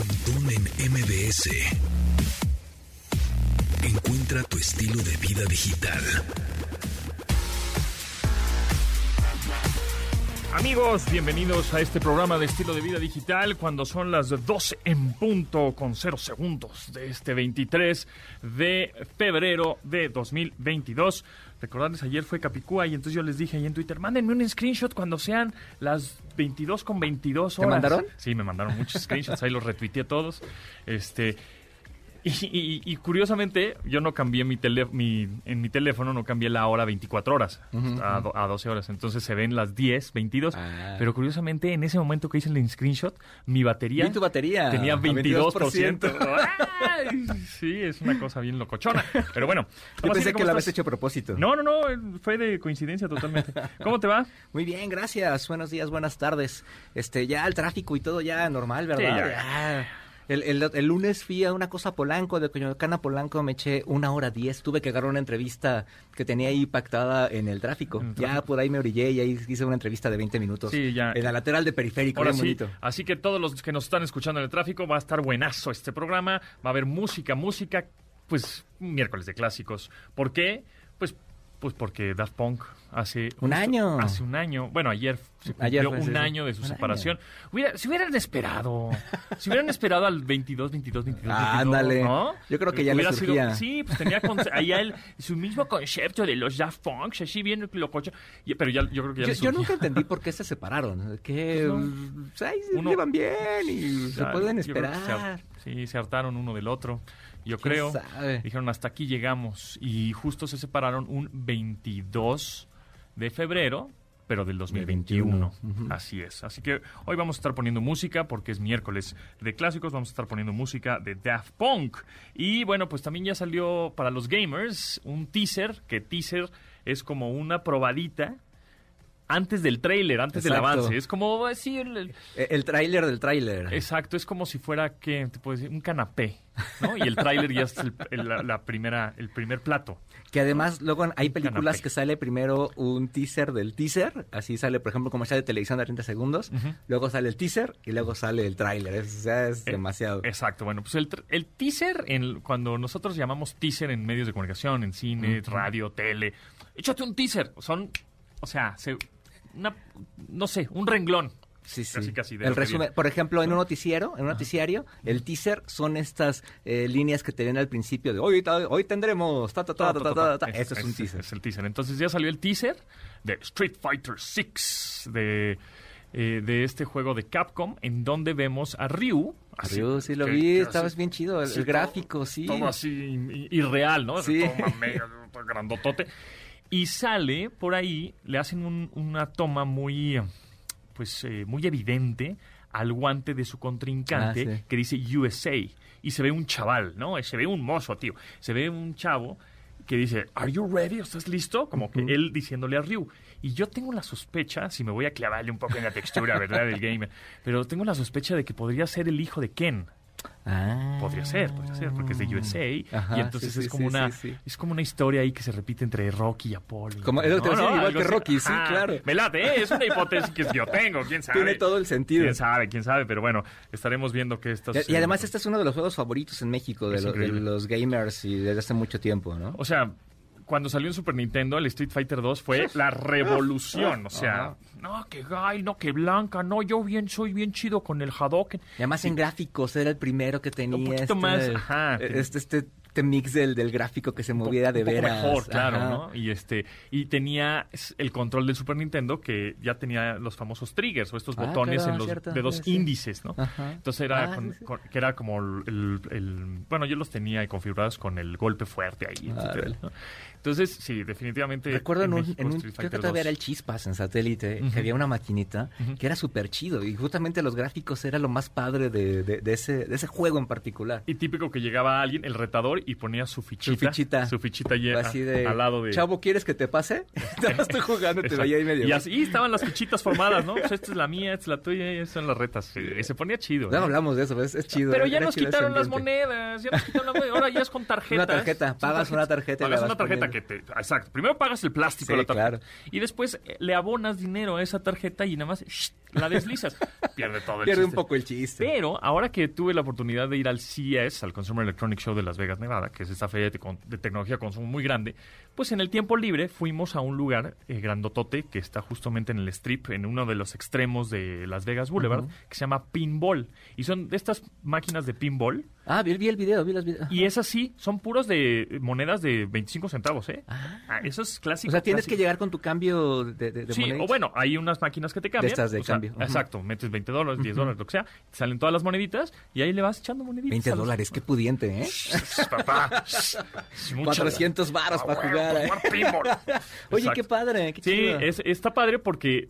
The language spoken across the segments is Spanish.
En MBS. Encuentra tu estilo de vida digital. Amigos, bienvenidos a este programa de estilo de vida digital cuando son las 12 en punto con 0 segundos de este 23 de febrero de 2022. Recordarles, ayer fue Capicúa y entonces yo les dije ahí en Twitter, mándenme un screenshot cuando sean las 22 con 22 horas. ¿Te mandaron? Sí, me mandaron muchos screenshots, ahí los retuiteé todos. Este, y, y- y curiosamente, yo no cambié mi teléfono, en mi teléfono no cambié la hora 24 horas a, do- a 12 horas. Entonces se ven las 10, 22. Ah. Pero curiosamente, en ese momento que hice el screenshot, mi batería tu batería. tenía a 22%. Ay, sí, es una cosa bien locochona. Pero bueno. Yo pensé ¿cómo que lo habías hecho a propósito. No, no, no, fue de coincidencia totalmente. ¿Cómo te va? Muy bien, gracias. Buenos días, buenas tardes. Este, ya el tráfico y todo ya normal, ¿verdad? ya. Ya. El, el- el lunes fui a una cosa a Polanco, de Coyoacán a Polanco me eché una hora diez. Tuve que agarrar una entrevista que tenía ahí pactada en el tráfico. En el Ya por ahí me orillé y ahí hice una entrevista de 20 minutos. Sí, ya. En la lateral de periférico, Ahora sí, bonito. así que todos los que nos están escuchando en el tráfico, va a estar buenazo este programa. Va a haber música, música, pues miércoles de clásicos. ¿Por qué? Pues, pues porque Daft Punk hace... Un año. Hace un año. Bueno, ayer se cumplió Ayer un año de su Un separación. Hubiera- si hubieran esperado, si hubieran esperado al 22, 22, 22, 22, Ándale. ¿no? Yo creo que ya le sido- surgía. sí, pues tenía ahí él, su mismo concepto de los Daft Punk, así bien lococho. Y- Pero ya, yo creo que ya Yo, yo nunca entendí por qué se separaron. Que Pues no. pues, se Uno- llevan bien y se Ya, pueden se esperar. sí, se hartaron uno del otro. Yo ¿Quién creo. sabe? Dijeron, hasta aquí llegamos. Y justo se separaron un 22 de febrero, pero del 2021. 21. Así es. Así que hoy vamos a estar poniendo música porque es miércoles de clásicos. Vamos a estar poniendo música de Daft Punk. Y bueno, pues también ya salió para los gamers un teaser, que teaser es como una probadita antes del tráiler, antes del avance. Es como decir... el- Eh, El tráiler del tráiler. Exacto, es como si fuera que te puedo decir un canapé, ¿no? Y el tráiler ya es el, el- la, la primera, el primer plato. Que además luego hay películas canapé. que sale primero un teaser del teaser, así sale por ejemplo comercial de televisión de 30 segundos, luego sale el teaser y luego sale el tráiler, es, o sea, es Eh, demasiado. Exacto, bueno, pues el, el teaser, en, cuando nosotros llamamos teaser en medios de comunicación, en cine, radio, tele, échate un teaser, son, o sea, se- una, no sé, un renglón. Sí, sí. Casi, casi de el resumen, por ejemplo, en un noticiero, en un noticiario, el teaser son estas eh, líneas que te ven al principio de hoy, hoy tendremos, ta, ta, ta, ta, ta, ta, ta. Eso es un teaser. Es el teaser. Entonces ya salió el teaser de Street Fighter VI, de, eh, de este juego de Capcom, en donde vemos a Ryu. así, Ryu, sí lo que- vi, estabas bien chido, el, sí, el todo- gráfico, sí. Todo así irreal, ¿no? Sí. Todo todo grandotote. Y sale por ahí, le hacen un- una toma muy, eh, pues, eh, muy evidente al guante de su contrincante Ah, sí. que dice USA. Y se ve un chaval, ¿no? Se ve un mozo, tío. Se ve un chavo que dice, ¿Are you ready? ¿Estás listo? Como que él diciéndole a Ryu. Y yo tengo la sospecha, si me voy a clavarle un poco en la textura, ¿verdad? Del gamer. Pero tengo la sospecha de que podría ser el hijo de Ken. Ah. Podría ser, podría ser, porque es de USA. Ajá, y entonces sí, es como sí, una sí, es como una historia ahí que se repite entre Rocky y Apolo. Como- es decir, igual que así. Rocky, sí, claro. Me late, ¿eh? es una hipótesis que yo tengo, quién sabe. Tiene todo el sentido. Quién sabe, quién sabe, pero bueno, estaremos viendo que esto Y, y además este es uno de los juegos favoritos en México de, lo- de los gamers y desde hace mucho tiempo, ¿no? O sea, cuando salió en Super Nintendo, el Street Fighter 2 fue la revolución. O sea, Ajá. no, que Guy, no, que Blanca, no, yo bien soy bien chido con el Hadouken. Y además en gráficos era el primero que tenía Un poquito este, más, ajá, este, este, este mix del, del gráfico que se movía de un poco veras. mejor, claro, Ajá. ¿no? Y este y tenía el control del Super Nintendo que ya tenía los famosos triggers o estos Ah, botones claro, en los cierto, dedos sí, sí. índices, ¿no? Ajá. Entonces era Ah, con- sí, sí. con- que era como el, el- el- bueno, yo los tenía configurados con el golpe fuerte ahí, etcétera, Árale. ¿no? Entonces, sí, definitivamente Recuerdo en un, México, en un- Street creo que todavía 2. era el Chispas en satélite, Ujú. que había una maquinita Ujú. que era súper chido y justamente los gráficos era lo más padre de, de- de ese, de ese juego en particular. Y típico que llegaba alguien, el retador, y ponía su fichita. Su fichita. Su fichita ahí a- Así de, al lado de... Chavo, ¿quieres que te pase? Más estoy jugando, te veía ahí medio. Y así estaban las fichitas formadas, ¿no? Pues esta es la mía, esta es la tuya, y esas son las retas. Y se ponía chido. No ¿eh? hablamos de eso, es, es chido. Pero era- ya nos quitaron las monedas, ya nos quitaron las monedas. Ahora ya es con tarjetas. Una tarjeta, pagas una tarjeta Pagas una tarjeta poniendo. que te... Exacto. Primero pagas el plástico Sí, de la tarjeta. claro. Y después eh, le abonas dinero a esa tarjeta y nada más... shh, la deslizas. Pierde todo el Pierde un chiste. poco el chiste. Pero ahora que tuve la oportunidad de ir al CES, al Consumer Electronic Show de Las Vegas, Nevada, que es esta feria de, de tecnología de consumo muy grande, pues en el tiempo libre fuimos a un lugar eh, grandotote que está justamente en el strip, en uno de los extremos de Las Vegas Boulevard, que se llama Pinball. Y son de estas máquinas de pinball. Ah, vi, vi el video, vi los videos. Y esas sí, son puros de monedas de 25 centavos, ¿eh? Ah, eso es clásico. O sea, tienes clásico. que llegar con tu cambio de, de, de Sí, o bueno, hay unas máquinas que te cambian. estas de o sea, cambio. Exacto, metes 20 dólares, 10 dólares, lo que sea, te salen todas las moneditas y ahí le vas echando moneditas. 20 a los- dólares, qué pudiente, ¿eh? Papá. Muchas- 400 varos Ah, para bueno, jugar. ¿eh? Oye, qué padre, qué Sí, es- está padre porque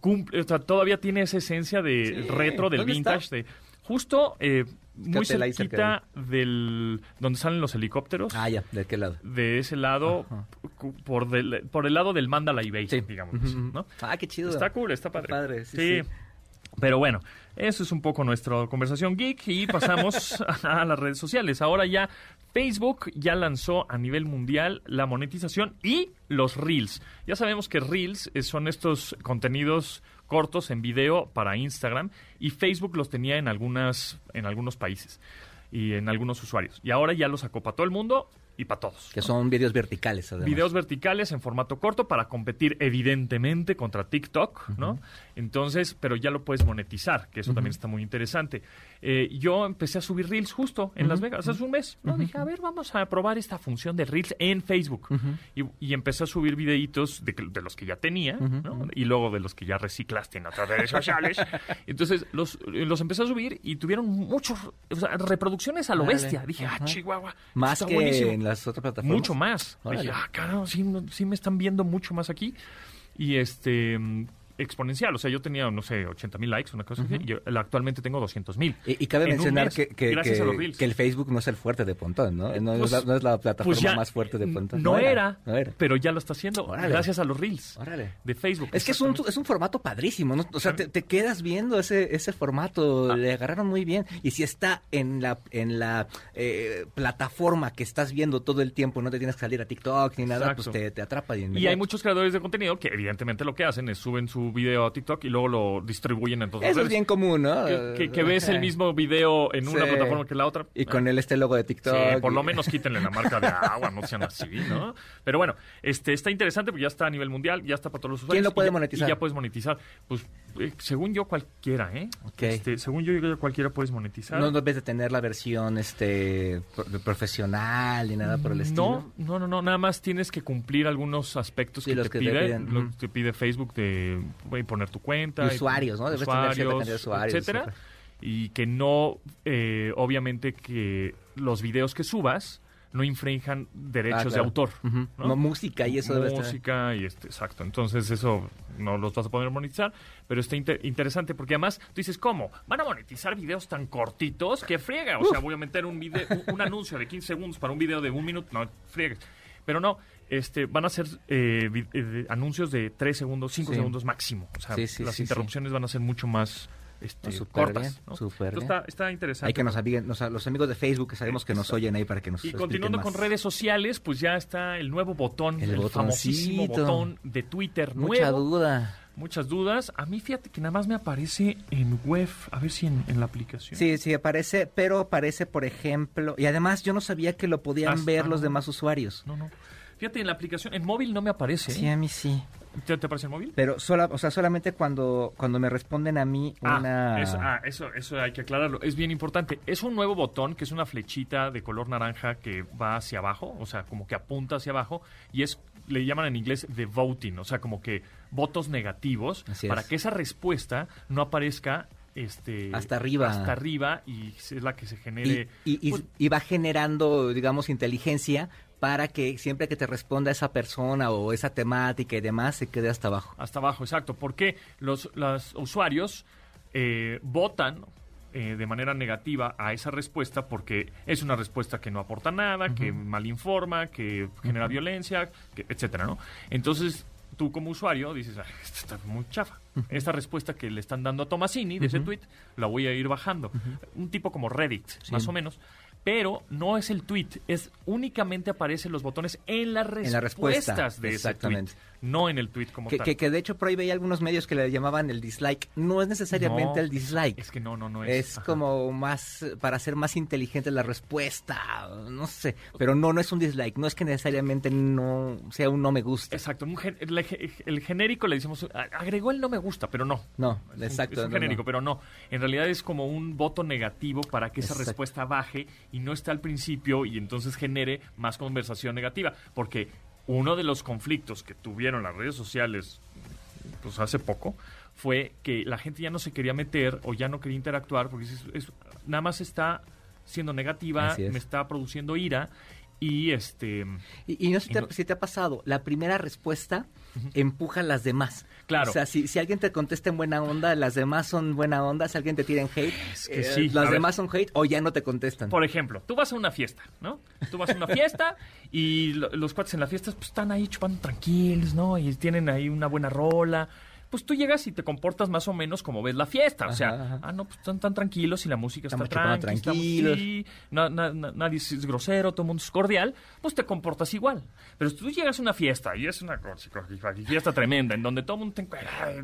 cumple, o sea, todavía tiene esa esencia de Sí. retro, del vintage, de justo eh, muy cerquita del donde salen los helicópteros. Ah, ya, ¿de qué lado? De ese lado, Ajá. por, del- por el lado del Mandalay Bay, Sí. digamos. Ah, qué chido. Está cool, está padre. padre, sí, sí. Pero bueno, eso es un poco nuestra conversación geek y pasamos a las redes sociales. Ahora ya Facebook ya lanzó a nivel mundial la monetización y los Reels. Ya sabemos que Reels eh, son estos contenidos cortos en video para Instagram y Facebook los tenía en algunas en algunos países y en algunos usuarios. Y ahora ya los sacó para todo el mundo y para todos. Que son videos verticales, además. Videos verticales en formato corto para competir evidentemente contra TikTok, ¿no? Entonces, pero ya lo puedes monetizar, que eso también está muy interesante. Eh, yo empecé a subir Reels justo en Las Vegas hace un mes, ¿no? Dije, a ver, vamos a probar esta función de Reels en Facebook. y, y empecé a subir videitos de, que- de los que ya tenía, ¿no? Y luego de los que ya reciclaste en otras redes sociales. Entonces, los, los empecé a subir y tuvieron muchos, o sea, reproducciones a lo bestia. Dije, ah. Chihuahua. Más está que buenísimo. en las otras plataformas. Mucho más. Dije, ah, carajo, sí, sí me están viendo mucho más aquí. Y este exponencial, o sea, yo tenía, no sé, 80 mil likes, una cosa así, y yo, actualmente tengo 200 mil. Y, y cabe En mencionar mes, que, que, el Facebook no es el fuerte de Pontón, ¿no? No, Pues- es, la, no es la plataforma Pues ya, más fuerte de Pontón. No, era, No era. pero ya lo está haciendo Órale. gracias a los Reels Órale. de Facebook. Es que es un, es un formato padrísimo, ¿no? O sea, te, te quedas viendo ese, ese formato, Ah. le agarraron muy bien. Y si está en la, en la eh, plataforma que estás viendo todo el tiempo, no te tienes que salir a TikTok ni nada, Exacto. pues te, te atrapa. de Y hay muchos creadores de contenido que evidentemente lo que hacen es suben su video a TikTok y luego lo distribuyen en todas Eso es bien común, ¿no? que, que- que ves el mismo video en una Sí. plataforma que en la otra. Y con el este logo de TikTok. Sí, por y- lo menos quítenle la marca de agua, no sean así, ¿no? Pero bueno, este está interesante porque ya está a nivel mundial, ya está para todos los usuarios. ¿Quién lo puede y ya- monetizar? Y ya puedes monetizar. Pues, eh, según yo, cualquiera, ¿eh? Ok. Este, según yo, ya cualquiera puedes monetizar. No debes de tener la versión este pro- profesional ni nada por el estilo. No, no, no, no, nada más tienes que cumplir algunos aspectos Sí, que los te que pide, piden, lo que te pide Facebook de voy a poner tu cuenta, Y usuarios, ¿no? Debes tener cierta cantidad de usuarios, etcétera, etcétera. y que no, eh, obviamente que los videos que subas no infrinjan derechos Ah, de autor. ¿no? No, música y eso debe estar. música y este, exacto. Entonces eso no los vas a poder monetizar, pero está inter- interesante porque además tú dices, ¿cómo? ¿Van a monetizar videos tan cortitos? que friega! O sea, voy a meter un, video, un, un anuncio de 15 segundos para un video de un minuto, no, friegues. Pero no, este, van a ser eh, eh, anuncios de 3 segundos, 5 Sí. segundos máximo. O sea, Sí, sí, las interrupciones van a ser mucho más este, No, súper cortas. bien, ¿no? Entonces bien. Está, está interesante. Hay que nos aviguen, nos- los amigos de Facebook que sabemos que nos oyen ahí para que nos Y continuando más. con redes sociales, pues ya está el nuevo botón, El el, famosísimo botón de Twitter Mucha nuevo. duda. Muchas dudas. A mí fíjate que nada más me aparece en web, a ver si en, en la aplicación. Sí, sí, aparece, pero aparece, por ejemplo, y además yo no sabía que lo podían Hasta ver los demás usuarios. No, no. Fíjate en la aplicación, en móvil no me aparece. Sí, a mí sí. ¿Te, te aparece en móvil? Pero sola, o sea, solamente cuando, cuando me responden a mí Ah, una... eso, ah, eso, eso hay que aclararlo. Es bien importante. Es un nuevo botón que es una flechita de color naranja que va hacia abajo, o sea, como que apunta hacia abajo y es le llaman en inglés the voting, o sea, como que votos negativos Así para es. que esa respuesta no aparezca este Hasta arriba. hasta arriba y es la que se genere y- y- pues, y va generando, digamos, inteligencia para que siempre que te responda esa persona o esa temática y demás se quede hasta abajo. Hasta abajo, exacto. Porque los, los usuarios eh, votan eh, de manera negativa a esa respuesta porque es una respuesta que no aporta nada, que malinforma, que genera violencia, que, etcétera, ¿no? Entonces, tú como usuario dices, "Ah, esto está muy chafa. Esta respuesta que le están dando a Tomasini de ese tweet, la voy a ir bajando. Un tipo como Reddit, más o menos. Pero no es el tweet, es únicamente aparecen los botones en las respuestas la respuesta, de ese tweet, exactamente. no en el tweet como Que, tal. que, que de hecho por ahí veía algunos medios que le llamaban el dislike. No es necesariamente No, el dislike. Es que no, no, no es. Es Ajá. como más para hacer más inteligente la respuesta, no sé, pero no no es un dislike, no es que necesariamente no sea un no me gusta. Exacto, un gen- el, el genérico le decimos, agregó el no me gusta, pero no. No, Es un- exacto, Es un no, genérico, no. pero no. En realidad es como un voto negativo para que esa Exacto. respuesta baje y no esté al principio y entonces genere más conversación negativa. Porque uno de los conflictos que tuvieron las redes sociales pues hace poco fue que la gente ya no se quería meter o ya no quería interactuar porque es- es- nada más está siendo negativa, me está produciendo ira y este Y, y no sé si Y te, no- si te ha pasado, la primera respuesta empuja a las demás. Claro. O sea, si, si alguien te contesta en buena onda, las demás son buena onda, si alguien te tira en hate, Es que eh, sí, a las ver. demás son hate o ya no te contestan. Por ejemplo, tú vas a una fiesta, ¿no? Tú vas a una fiesta y lo- los cuates en la fiesta pues, están ahí chupando tranquilos, ¿no? Y tienen ahí una buena rola. Pues tú llegas y te comportas más o menos como ves la fiesta. O sea, Ajá, ah, no, pues están tan tranquilos y la música Estamos está tranqui, estamos- tranquilos. sí, na- na- na- nadie es grosero, todo el mundo es cordial, pues te comportas igual. Pero si tú llegas a una fiesta y es una fiesta tremenda en donde todo el mundo te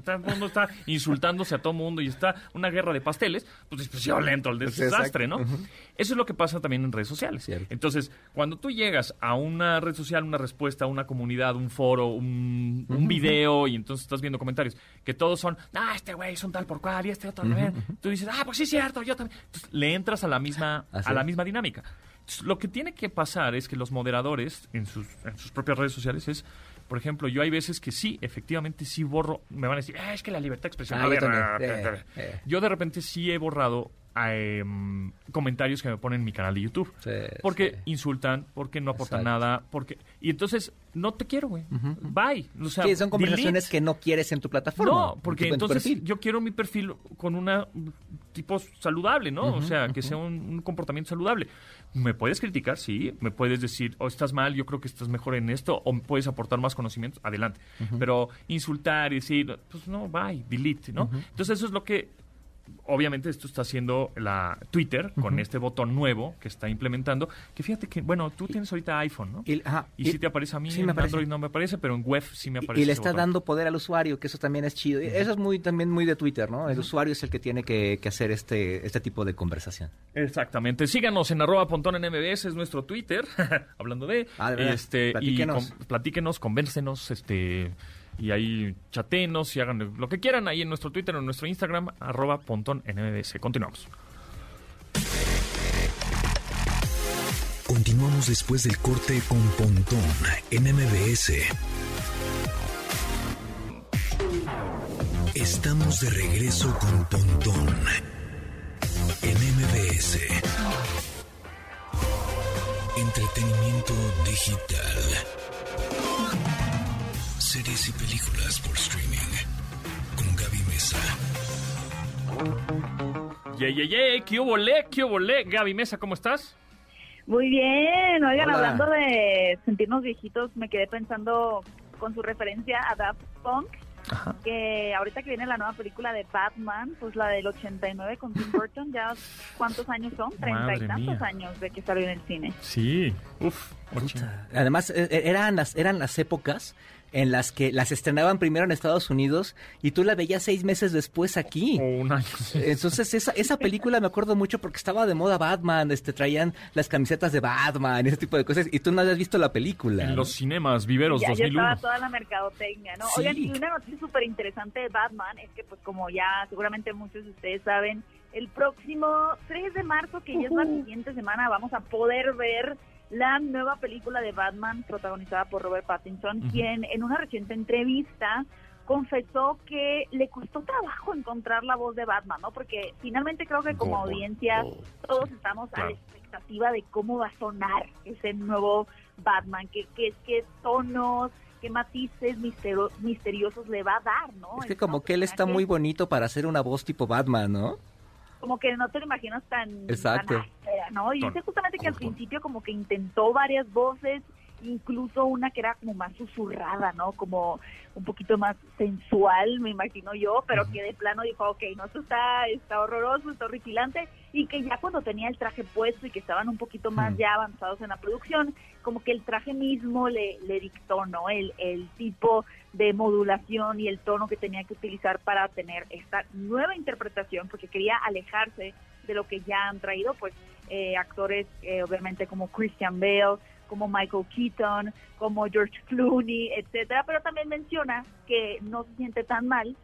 todo el mundo está insultándose a todo el mundo y está una guerra de pasteles, pues es pues, violento el Pues, desastre, ¿no? Eso es lo que pasa también en redes sociales. Cierto. Entonces, cuando tú llegas a una red social, una respuesta, una comunidad, un foro, un, un video, y entonces estás viendo comentarios, que todos son, ah, este güey es un tal por cual, y este otro, también", tú dices, ah, pues sí es cierto, yo también. Entonces, le entras a la misma, Así a la es. misma dinámica. Entonces, lo que tiene que pasar es que los moderadores en sus, en sus propias redes sociales es, por ejemplo, yo hay veces que sí, efectivamente sí borro, me van a decir, "Ah, es que la libertad de expresión. Ah, yo ver, también. ah, Eh, ah, ah". eh. Yo de repente sí he borrado em, comentarios que me ponen en mi canal de YouTube. Sí, porque sí. insultan, porque no aportan Exacto. nada, porque... Y entonces, no te quiero, güey. Bye. O sea, sí, son conversaciones delete. que no quieres en tu plataforma. No, en porque en tu entonces perfil. yo quiero mi perfil con una tipo saludable, ¿no? o sea, que sea un, un comportamiento saludable. Me puedes criticar, sí, me puedes decir, o estás mal, yo creo que estás mejor en esto, o me puedes aportar más conocimientos, adelante. Pero insultar y decir, pues no, bye, delete, ¿no? Entonces eso es lo que obviamente esto está haciendo la Twitter con este botón nuevo que está implementando, que fíjate que, bueno, tú tienes ahorita iPhone, ¿no? Y, ajá, Y, sí te aparece a mí, sí en aparece. Android no me aparece, pero en web sí me aparece. y le está botón. dando poder al usuario, que eso también es chido. Eso es muy también muy de Twitter, ¿no? El usuario es el que tiene que, que hacer este, este tipo de conversación. Exactamente. Síganos en arroba pontón en MBS, es nuestro Twitter, hablando de... Ah, de verdad. este, Platíquenos. Y con- platíquenos, convéncenos, este... Y ahí chatenos y hagan lo que quieran ahí en nuestro Twitter o en nuestro Instagram, arroba pontón en MBS. Continuamos. Continuamos después del corte con Pontón en MBS. Estamos de regreso con Pontón en MBS. Entretenimiento digital. Series y películas por streaming. Con Gaby Mesa. Ye, ye, ye, ¿qué hubo, le? ¿Qué hubo, le? Gaby Mesa, ¿cómo estás? Muy bien, oigan, Hola. hablando de sentirnos viejitos, me quedé pensando con su referencia a Daft Punk, que ahorita que viene la nueva película de Batman, pues la del 89 con Tim Burton, ya cuántos años son, treinta y tantos mía. años de que salió en el cine. Sí. Uf. Además, eh, eh, eran las, eran las épocas en las que las estrenaban primero en Estados Unidos y tú la veías seis meses después aquí. O un año. Entonces esa, esa película me acuerdo mucho porque estaba de moda Batman, este traían las camisetas de Batman, ese tipo de cosas, y tú no habías visto la película. En ¿no? los cinemas, Viveros ya, ya 2001. estaba toda la mercadotecnia, ¿no? Sí. Oigan, y una noticia súper interesante de Batman es que, pues, como ya seguramente muchos de ustedes saben, el próximo 3 de marzo, que ya es la siguiente semana, vamos a poder ver la nueva película de Batman protagonizada por Robert Pattinson, quien en una reciente entrevista confesó que le costó trabajo encontrar la voz de Batman, ¿no? Porque finalmente creo que como audiencia todos estamos a la expectativa de cómo va a sonar ese nuevo Batman, qué, qué, qué tonos, qué matices misteriosos le va a dar, ¿no? Es que como que él está muy bonito para hacer una voz tipo Batman, ¿no? Como que no te lo imaginas tan, Exacto. tan áspera, ¿no? Y dice justamente que al principio como que intentó varias voces incluso una que era como más susurrada, ¿no? Como un poquito más sensual, me imagino yo, pero que de plano dijo, ok, no, esto está, está horroroso, está horripilante, y que ya cuando tenía el traje puesto y que estaban un poquito más ya avanzados en la producción, como que el traje mismo le, le dictó, ¿no? El, el tipo de modulación y el tono que tenía que utilizar para tener esta nueva interpretación, porque quería alejarse de lo que ya han traído, pues, eh, actores, eh, obviamente, como Christian Bale, como Michael Keaton, como George Clooney, etcétera, pero también menciona que no se siente tan mal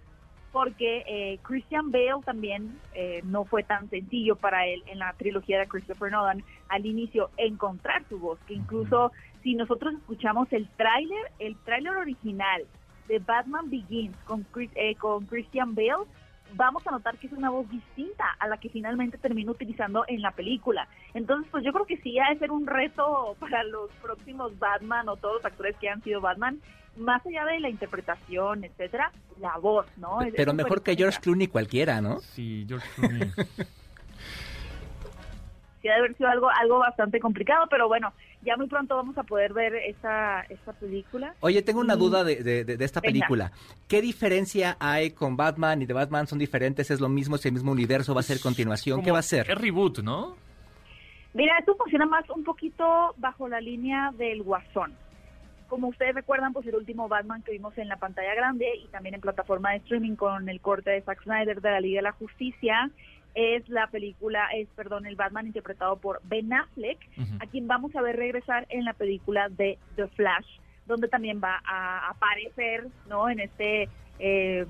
porque eh, Christian Bale también eh, no fue tan sencillo para él en la trilogía de Christopher Nolan al inicio encontrar su voz, que incluso si nosotros escuchamos el tráiler, el tráiler original de Batman Begins con, eh, con Christian Bale, vamos a notar que es una voz distinta a la que finalmente termina utilizando en la película. Entonces, pues yo creo que sí ha de ser un reto para los próximos Batman o todos los actores que han sido Batman, más allá de la interpretación, etcétera, la voz, ¿no? Pero mejor que George Clooney cualquiera, ¿no? Sí, George Clooney. sí, ha de haber sido algo, algo bastante complicado, pero bueno, ya muy pronto vamos a poder ver esta, esta película. Oye, tengo una duda de, de, de esta película. ¿Qué diferencia hay con Batman y de Batman? ¿Son diferentes? ¿Es lo mismo? ¿Es el mismo universo? ¿Va a ser continuación? Como ¿Qué va a ser? Es reboot, ¿no? Mira, esto funciona más un poquito bajo la línea del Guasón. Como ustedes recuerdan, pues el último Batman que vimos en la pantalla grande y también en plataforma de streaming con el corte de Zack Snyder de la Liga de la Justicia es la película, es, perdón, el Batman interpretado por Ben Affleck, a quien vamos a ver regresar en la película de The Flash, donde también va a aparecer, ¿no? En este, eh,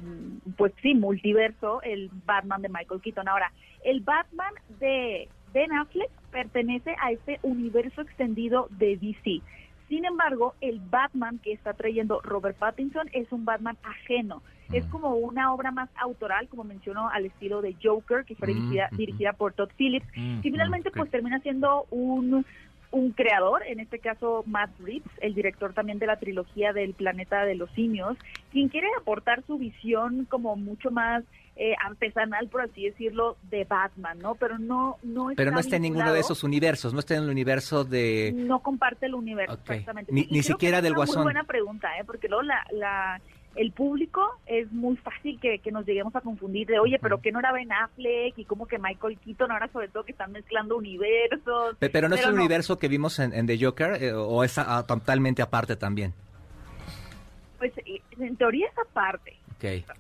pues sí, multiverso, el Batman de Michael Keaton. Ahora, el Batman de Ben Affleck pertenece a este universo extendido de DC. Sin embargo, el Batman que está trayendo Robert Pattinson es un Batman ajeno. Es como una obra más autoral, como mencionó, al estilo de Joker, que fue dirigida, dirigida por Todd Phillips, y finalmente pues termina siendo un, un creador, en este caso Matt Reeves, el director también de la trilogía del planeta de los simios, quien quiere aportar su visión como mucho más eh, artesanal, por así decirlo, de Batman, ¿no? Pero no, no está Pero no está en ninguno de esos universos, no está en el universo de... No comparte el universo, Okay. exactamente. Ni- ni siquiera que es del una Guasón. Muy buena pregunta, ¿eh? Porque luego la, la, el público es muy fácil que, que nos lleguemos a confundir de, oye, pero que no era Ben Affleck y como que Michael Keaton, ahora sobre todo que están mezclando universos. Pe- Pero no es el no. universo que vimos en, en The Joker, eh, o es ah, totalmente aparte también. Pues eh, en teoría esa parte.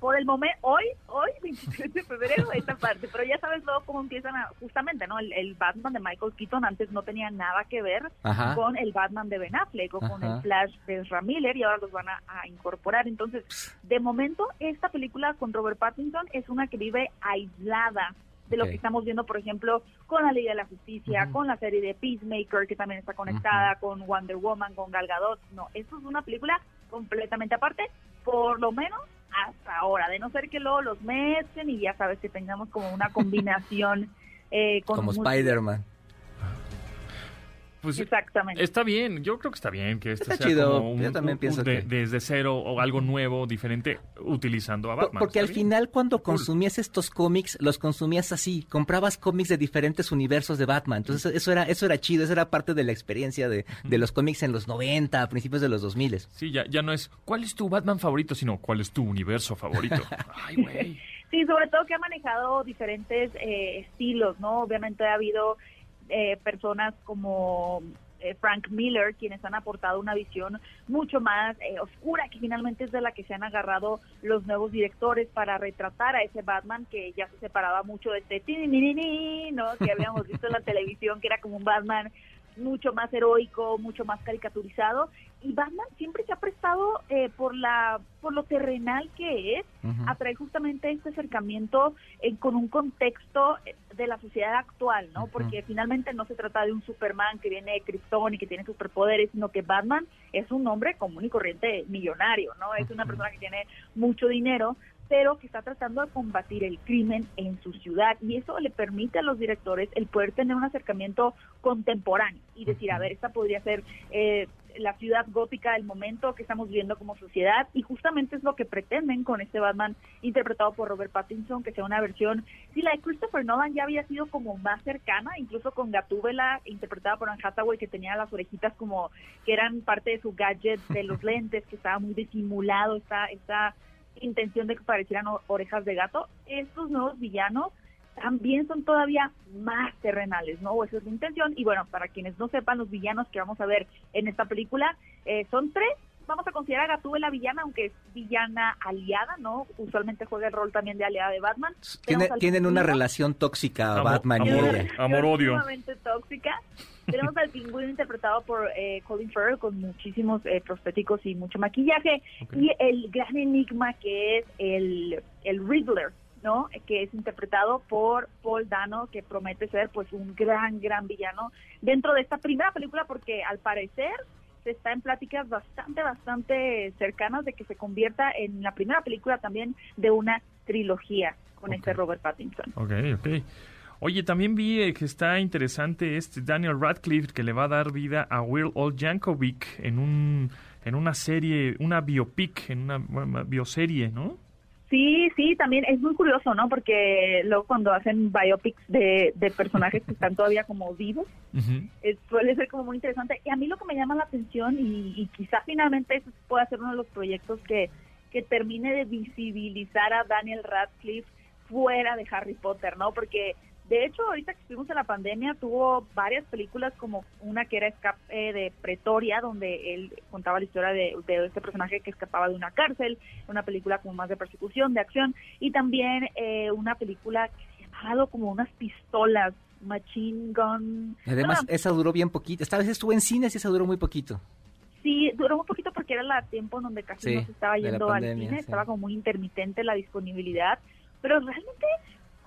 Por el momento, hoy, hoy, 23 de febrero, esta parte. Pero ya sabes luego cómo empiezan a, justamente, ¿no? El, el Batman de Michael Keaton antes no tenía nada que ver Ajá. con el Batman de Ben Affleck o con el Flash de Ezra Miller y ahora los van a, a incorporar. Entonces, de momento, esta película con Robert Pattinson es una que vive aislada de lo que estamos viendo, por ejemplo, con la Liga de la Justicia, con la serie de Peacemaker, que también está conectada, con Wonder Woman, con Gal Gadot. No, esto es una película completamente aparte, por lo menos hasta ahora, de no ser que luego los mezclen y ya sabes que tengamos como una combinación eh, con Como. Spider-Man. Pues Exactamente. está bien, yo creo que está bien que esto Está sea chido, como un, yo también un- pienso un de- que- desde cero o algo nuevo, diferente, utilizando a Batman. Porque al ¿está bien? final cuando consumías estos cómics, los consumías así, comprabas cómics de diferentes universos de Batman. Entonces eso era eso era chido, eso era parte de la experiencia de, de los cómics en los 90, a principios de los 2000. Sí, ya, ya no es ¿cuál es tu Batman favorito? sino ¿cuál es tu universo favorito? Ay, güey. Sí, sobre todo que ha manejado diferentes eh, estilos, ¿no? Obviamente ha habido eh, personas como eh, Frank Miller, quienes han aportado una visión mucho más eh, oscura, que finalmente es de la que se han agarrado los nuevos directores para retratar a ese Batman que ya se separaba mucho de este ¿no? Que habíamos visto en la televisión, que era como un Batman mucho más heroico, mucho más caricaturizado. Y Batman siempre se ha prestado eh, por la por lo terrenal que es a traer justamente este acercamiento eh, con un contexto eh, de la sociedad actual, ¿no? Porque finalmente no se trata de un Superman que viene de Krypton y que tiene superpoderes, sino que Batman es un hombre común y corriente millonario, ¿no? Es una persona que tiene mucho dinero, pero que está tratando de combatir el crimen en su ciudad. Y eso le permite a los directores el poder tener un acercamiento contemporáneo y decir, a ver, esta podría ser eh, la ciudad gótica del momento que estamos viviendo como sociedad. Y justamente es lo que pretenden con este Batman interpretado por Robert Pattinson, que sea una versión, si la de Christopher Nolan ya había sido como más cercana, incluso con Gatúbela interpretada por Anne Hathaway que tenía las orejitas como que eran parte de su gadget de los lentes, que estaba muy disimulado, esta, esta intención de que parecieran orejas de gato, estos nuevos villanos también son todavía más terrenales, ¿no? O esa es la intención. Y bueno, para quienes no sepan, los villanos que vamos a ver en esta película eh, son tres. Vamos a considerar a Gatúbela villana, aunque es villana aliada, ¿no? Usualmente juega el rol también de aliada de Batman. tienen una relación tóxica Batman amor, y Amor-odio. tóxica. Tenemos al pingüino interpretado por eh, Colin Farrell con muchísimos eh, prostéticos y mucho maquillaje. Y el gran enigma que es el, el Riddler, ¿no? Que es interpretado por Paul Dano, que promete ser pues un gran, gran villano dentro de esta primera película porque al parecer se está en pláticas bastante, bastante cercanas de que se convierta en la primera película también de una trilogía con este Robert Pattinson. Ok, ok. Oye, también vi eh, que está interesante este Daniel Radcliffe que le va a dar vida a Will Old Jankovic en un en una serie, una biopic, en una, bioserie, ¿no? Sí, sí, también es muy curioso, ¿no? Porque luego cuando hacen biopics de, personajes que están todavía como vivos, suele ser como muy interesante. Y a mí lo que me llama la atención, y, y quizá finalmente eso pueda ser uno de los proyectos que, que termine de visibilizar a Daniel Radcliffe fuera de Harry Potter, ¿no? Porque de hecho, ahorita que estuvimos en la pandemia, tuvo varias películas como una que era Escape de Pretoria, donde él contaba la historia de, este personaje que escapaba de una cárcel, una película como más de persecución, de acción, y también eh, una película que se llamaba como unas pistolas, Machine Gun. Además, esa duró bien poquito. Esta vez estuvo en cines y esa duró muy poquito. Sí, duró muy poquito porque era la tiempo en donde casi no se estaba yendo al cine, estaba como muy intermitente la disponibilidad, pero realmente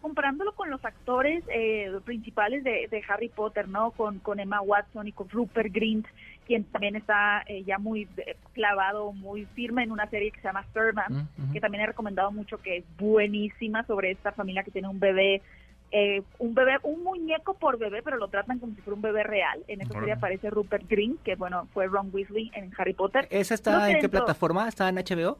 comparándolo con los actores eh, principales de, Harry Potter, ¿no? Con, con Emma Watson y con Rupert Grint, quien también está eh, ya muy eh, clavado, muy firme en una serie que se llama Servant, que también he recomendado mucho, que es buenísima sobre esta familia que tiene un bebé un bebé, un muñeco por bebé, pero lo tratan como si fuera un bebé real. En esa serie aparece Rupert Grint, que bueno, fue Ron Weasley en Harry Potter. ¿Esa está en qué plataforma? ¿Está en HBO?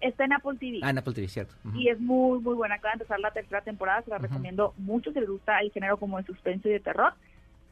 Está en Apple TV. Ah, en Apple TV, cierto. Y es muy, muy buena. Acaba de empezar la tercera temporada, se la recomiendo mucho si les gusta el género como de suspenso y de terror.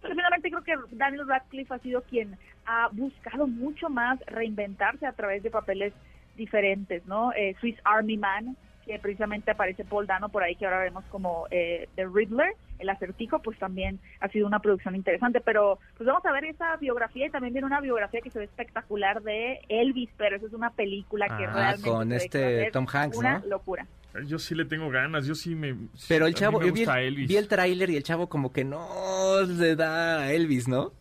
Pero finalmente creo que Daniel Radcliffe ha sido quien ha buscado mucho más reinventarse a través de papeles diferentes, ¿no? Eh, Swiss Army Man, que precisamente aparece Paul Dano por ahí, que ahora vemos como eh, The Riddler, el acertijo, pues también ha sido una producción interesante. Pero pues vamos a ver esa biografía y también viene una biografía que se ve espectacular de Elvis, pero eso es una película que ah, realmente... Con este Tom Hanks, una locura. Yo sí le tengo ganas, yo sí me... Pero el chavo, yo vi el, vi el tráiler y el chavo como que no le da a Elvis, ¿no?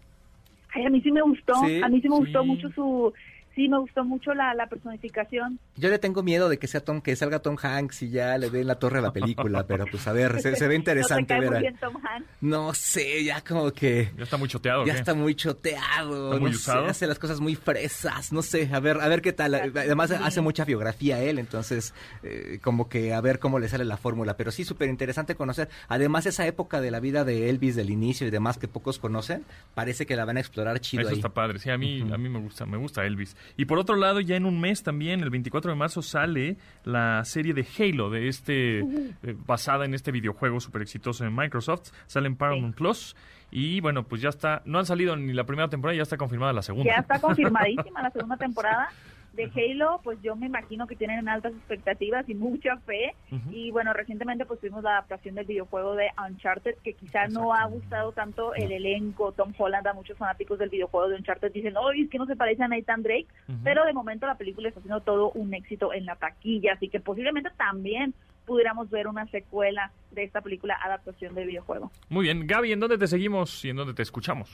Ay, a mí sí me gustó, a mí sí me gustó mucho su sí me gustó mucho la, la, personificación. Yo le tengo miedo de que sea Tom, que salga Tom Hanks y ya le den la torre a la película, pero pues a ver, se, ve interesante no ver. Bien Tom Hanks. No sé, ya como que. Ya está muy choteado. Ya está muy choteado. muy usado? hace las cosas muy fresas, no sé, a ver, a ver qué tal. Además hace mucha biografía él, entonces eh, como que a ver cómo le sale la fórmula. Pero sí, súper interesante conocer. Además esa época de la vida de Elvis del inicio y demás que pocos conocen, parece que la van a explorar chido Eso está padre. Sí, a mí, a mí me gusta, me gusta Elvis. Y por otro lado, ya en un mes también, el 24 de marzo, sale la serie de Halo, de este eh, basada en este videojuego súper exitoso en Microsoft. Sale en Paramount Plus. Y bueno, pues ya está, no han salido ni la primera temporada, ya está confirmada la segunda. Ya está confirmadísima la segunda temporada de Halo, pues yo me imagino que tienen altas expectativas y mucha fe. Y bueno, recientemente pues tuvimos la adaptación del videojuego de Uncharted, que quizá no ha gustado tanto el elenco, Tom Holland, a muchos fanáticos del videojuego de Uncharted dicen, oye, es que no se parece a Nathan Drake, pero de momento la película está haciendo todo un éxito en la taquilla, así que posiblemente también pudiéramos ver una secuela de esta película adaptación del videojuego. Muy bien, Gaby, ¿en dónde te seguimos y en dónde te escuchamos?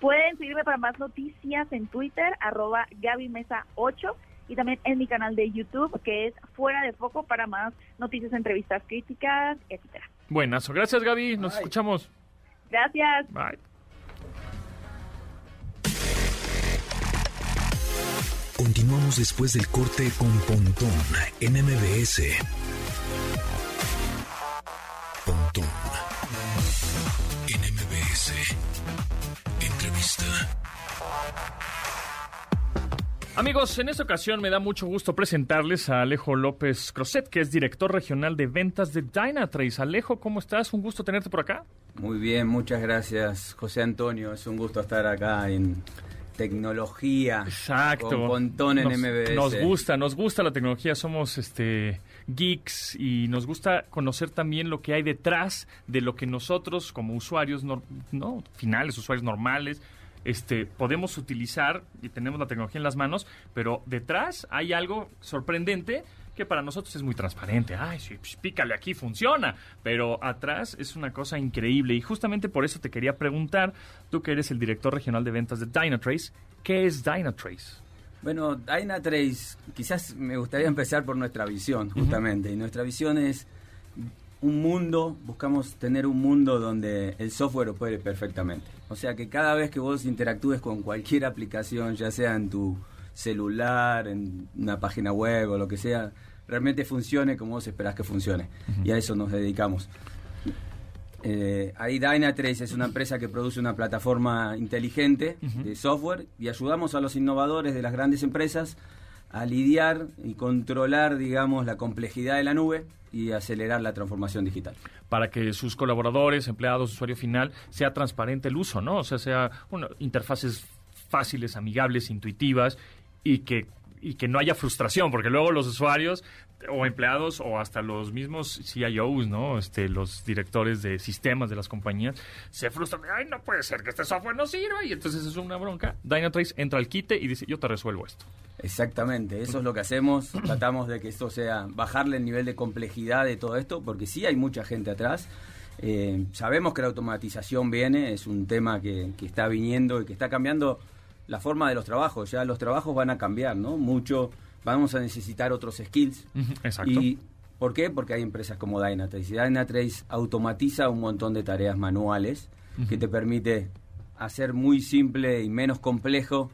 Pueden seguirme para más noticias en Twitter, arroba Mesa 8 y también en mi canal de YouTube, que es Fuera de Foco, para más noticias, entrevistas, críticas, etcétera. Buenas, gracias Gaby, nos escuchamos. Gracias. Bye. Continuamos después del corte con Pontón en MBS. Amigos, en esta ocasión me da mucho gusto presentarles a Alejo López Croset, que es director regional de ventas de Dynatrace. Alejo, ¿cómo estás? Un gusto tenerte por acá. Muy bien, muchas gracias, José Antonio. Es un gusto estar acá en tecnología. Exacto. Con Pontón en nos, MBS. Nos gusta, nos gusta la tecnología. Somos este geeks y nos gusta conocer también lo que hay detrás de lo que nosotros como usuarios no, no finales, usuarios normales, este, podemos utilizar y tenemos la tecnología en las manos, pero detrás hay algo sorprendente que para nosotros es muy transparente. Ay, sí, pues, pícale aquí, funciona. Pero atrás es una cosa increíble. Y justamente por eso te quería preguntar, tú que eres el director regional de ventas de Dynatrace, ¿qué es Dynatrace? Bueno, Dynatrace, quizás me gustaría empezar por nuestra visión, justamente. Y nuestra visión es un mundo, buscamos tener un mundo donde el software opere perfectamente. O sea que cada vez que vos interactúes con cualquier aplicación, ya sea en tu celular, en una página web o lo que sea, realmente funcione como vos esperás que funcione. Y a eso nos dedicamos. Eh, ahí Dynatrace es una empresa que produce una plataforma inteligente de software y ayudamos a los innovadores de las grandes empresas a lidiar y controlar, digamos, la complejidad de la nube y acelerar la transformación digital. Para que sus colaboradores, empleados, usuario final, sea transparente el uso, ¿no? O sea, sea bueno, interfaces fáciles, amigables, intuitivas y que y que no haya frustración, porque luego los usuarios o empleados o hasta los mismos CIOs, ¿no? Este, los directores de sistemas de las compañías se frustran. Ay, no puede ser que este software no sirva y entonces es una bronca. Dynatrace entra al quite y dice, yo te resuelvo esto. Exactamente, eso es lo que hacemos. Tratamos de que esto sea, bajarle el nivel de complejidad de todo esto, porque sí hay mucha gente atrás. Eh, sabemos que la automatización viene, es un tema que, que está viniendo y que está cambiando la forma de los trabajos. Ya los trabajos van a cambiar, ¿no? Mucho vamos a necesitar otros skills. Exacto. ¿Y por qué? Porque hay empresas como Dynatrace. Y Dynatrace automatiza un montón de tareas manuales que te permite hacer muy simple y menos complejo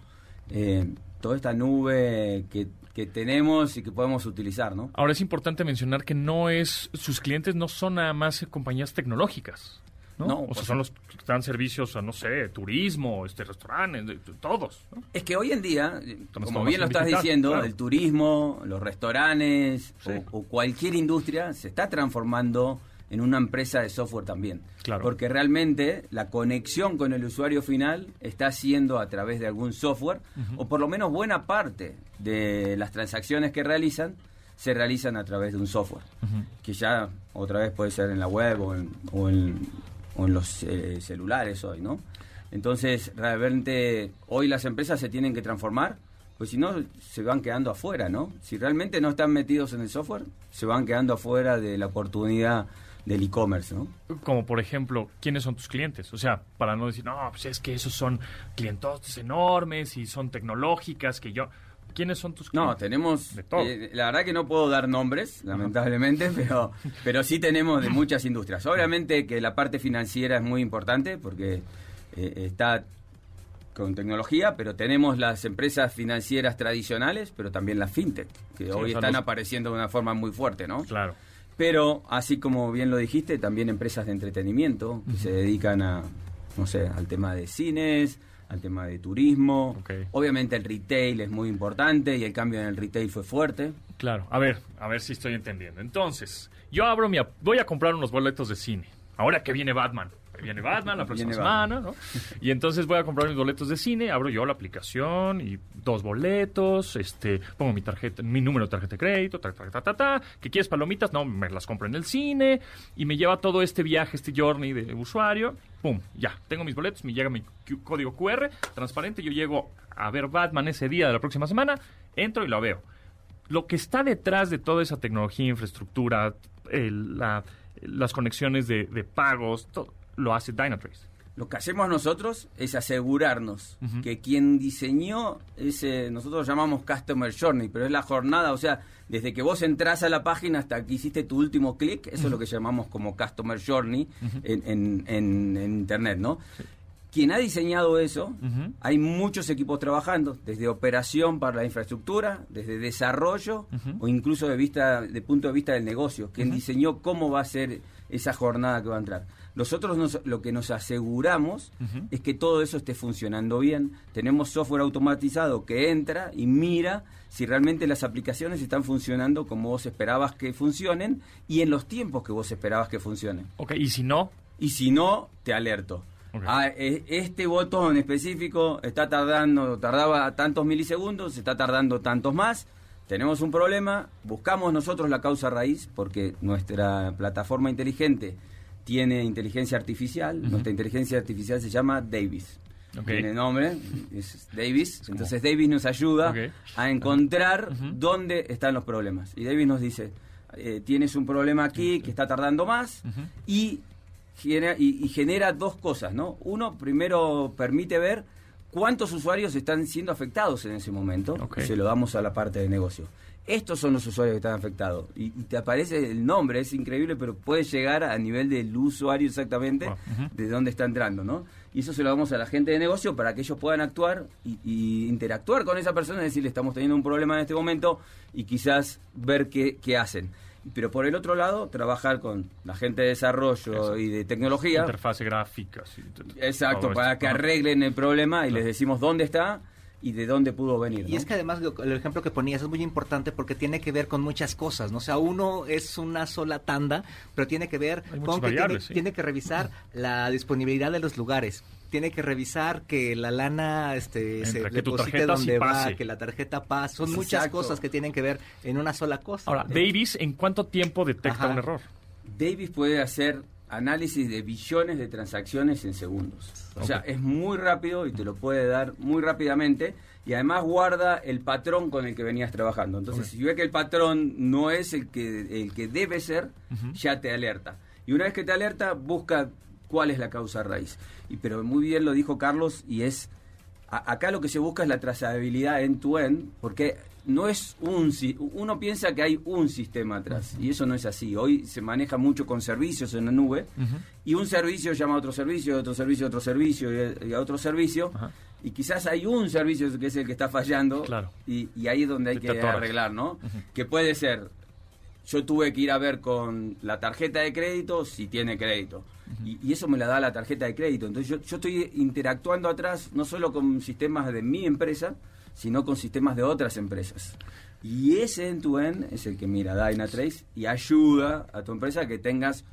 eh, toda esta nube que, que tenemos y que podemos utilizar, ¿no? Ahora es importante mencionar que no es sus clientes no son nada más compañías tecnológicas. ¿No? No, o sea, son los que dan servicios a, no sé, turismo, este restaurantes, todos. ¿no? Es que hoy en día, eh, como bien lo estás diciendo, claro. el turismo, los restaurantes Sí. o, o cualquier industria se está transformando en una empresa de software también. Claro. Porque realmente la conexión con el usuario final está siendo a través de algún software, o por lo menos buena parte de las transacciones que realizan se realizan a través de un software, que ya otra vez puede ser en la web o en, o en, o en los eh, celulares hoy, ¿no? Entonces, realmente hoy las empresas se tienen que transformar, pues si no, se van quedando afuera, ¿no? Si realmente no están metidos en el software, se van quedando afuera de la oportunidad del e-commerce, ¿no? Como por ejemplo, ¿quiénes son tus clientes? O sea, para no decir, no, pues es que esos son clientotes enormes y son tecnológicas que yo... ¿Quiénes son tus clientes? No, tenemos, De todo. eh, la verdad que no puedo dar nombres, lamentablemente, pero, pero sí tenemos de muchas industrias. Obviamente que la parte financiera es muy importante porque eh, está con tecnología, pero tenemos las empresas financieras tradicionales, pero también las fintech, que Sí, hoy están los- apareciendo de una forma muy fuerte, ¿no? Claro. Pero, así como bien lo dijiste, también empresas de entretenimiento que se dedican a, no sé, al tema de cines, al tema de turismo. Obviamente el retail es muy importante y el cambio en el retail fue fuerte. Claro, a ver, a ver si estoy entendiendo. Entonces, yo abro mi... Voy a comprar unos boletos de cine. Ahora que viene Batman. Viene Batman la próxima Viene semana, ¿no? Y entonces voy a comprar mis boletos de cine, abro yo la aplicación y dos boletos, este, pongo mi tarjeta, mi número de tarjeta de crédito, ta, ta, ta, ta, ta, que quieres palomitas, no, me las compro en el cine y me lleva todo este viaje, este journey de usuario, pum, ya, tengo mis boletos, me llega mi Q- código QR, transparente, yo llego a ver Batman ese día de la próxima semana, entro y lo veo. Lo que está detrás de toda esa tecnología, infraestructura, el- la- las conexiones de, de pagos, todo, lo hace Dynatrace. Lo que hacemos nosotros es asegurarnos que quien diseñó ese, nosotros lo llamamos Customer Journey, pero es la jornada, o sea, desde que vos entras a la página hasta que hiciste tu último clic, eso es lo que llamamos como Customer Journey en, en- en- en Internet, ¿no? quien ha diseñado eso, hay muchos equipos trabajando, desde operación para la infraestructura, desde desarrollo o incluso de vista de punto de vista del negocio, quien diseñó cómo va a ser esa jornada que va a entrar. Nosotros lo que nos aseguramos es que todo eso esté funcionando bien. Tenemos software automatizado que entra y mira si realmente las aplicaciones están funcionando como vos esperabas que funcionen y en los tiempos que vos esperabas que funcionen. Ok, ¿y si no? Y si no, te alerto. Ah, e, este botón específico está tardando, tardaba tantos milisegundos, está tardando tantos más. Tenemos un problema, buscamos nosotros la causa raíz porque nuestra plataforma inteligente tiene inteligencia artificial. Nuestra inteligencia artificial se llama Davis. Tiene nombre, es Davis. Entonces Davis nos ayuda a encontrar dónde están los problemas. Y Davis nos dice, eh, tienes un problema aquí que está tardando más y genera, y, genera dos cosas, ¿no? Uno, primero permite ver cuántos usuarios están siendo afectados en ese momento. se lo damos a la parte de negocio. Estos son los usuarios que están afectados. Y, te aparece el nombre, es increíble, pero puede llegar a nivel del usuario exactamente de dónde está entrando, ¿no? Y eso se lo damos a la gente de negocio para que ellos puedan actuar y, y interactuar con esa persona, y decirle, estamos teniendo un problema en este momento y quizás ver qué, qué hacen pero por el otro lado, trabajar con la gente de desarrollo y de tecnología. Interfase gráfica. exacto, para que arreglen el problema y les decimos dónde está y de dónde pudo venir. Y es que además el ejemplo que ponías es muy importante porque tiene que ver con muchas cosas, ¿no? O sea, uno es una sola tanda, pero tiene que ver con que tiene, que revisar la disponibilidad de los lugares tiene que revisar que la lana este, se deposite donde va, que la tarjeta pase. Son muchas cosas que tienen que ver en una sola cosa. Ahora, Davis, ¿en cuánto tiempo detecta un error? Davis puede hacer análisis de billones de transacciones en segundos. O sea, es muy rápido y te lo puede dar muy rápidamente y además guarda el patrón con el que venías trabajando. Entonces, si ve que el patrón no es el que, el que debe ser, ya te alerta. Y una vez que te alerta, busca cuál es la causa raíz. Y, pero muy bien lo dijo Carlos y es, acá lo que se busca es la trazabilidad en tu end, porque no es un uno piensa que hay un sistema atrás y eso no es así. Hoy se maneja mucho con servicios en la nube y un servicio llama a otro servicio, otro servicio otro servicio y a otro servicio y quizás hay un servicio que es el que está fallando y, ahí es donde hay que arreglar, ¿no? Que puede ser yo tuve que ir a ver con la tarjeta de crédito si tiene crédito. y, eso me la da la tarjeta de crédito. Entonces yo, yo estoy interactuando atrás no solo con sistemas de mi empresa, sino con sistemas de otras empresas. Y ese end-to-end es el que mira Dynatrace y ayuda a tu empresa a que tengas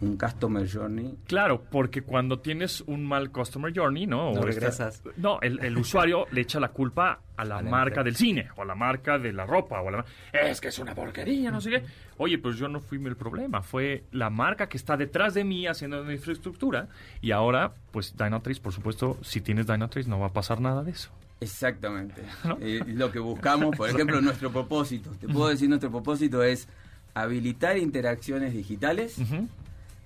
un customer journey. Claro, porque cuando tienes un mal customer journey, ¿no? No regresas. no, el, usuario le echa la culpa a la marca del cine, o a la marca de la ropa, o a la es que es una porquería, no sé qué. Oye, pues yo no fui el problema, fue la marca que está detrás de mí haciendo la infraestructura, y ahora, pues Dynatrace, por supuesto, si tienes Dynatrace no va a pasar nada de eso. Exactamente. Eh, lo que buscamos, por ejemplo, nuestro propósito. Te puedo decir, nuestro propósito es habilitar interacciones digitales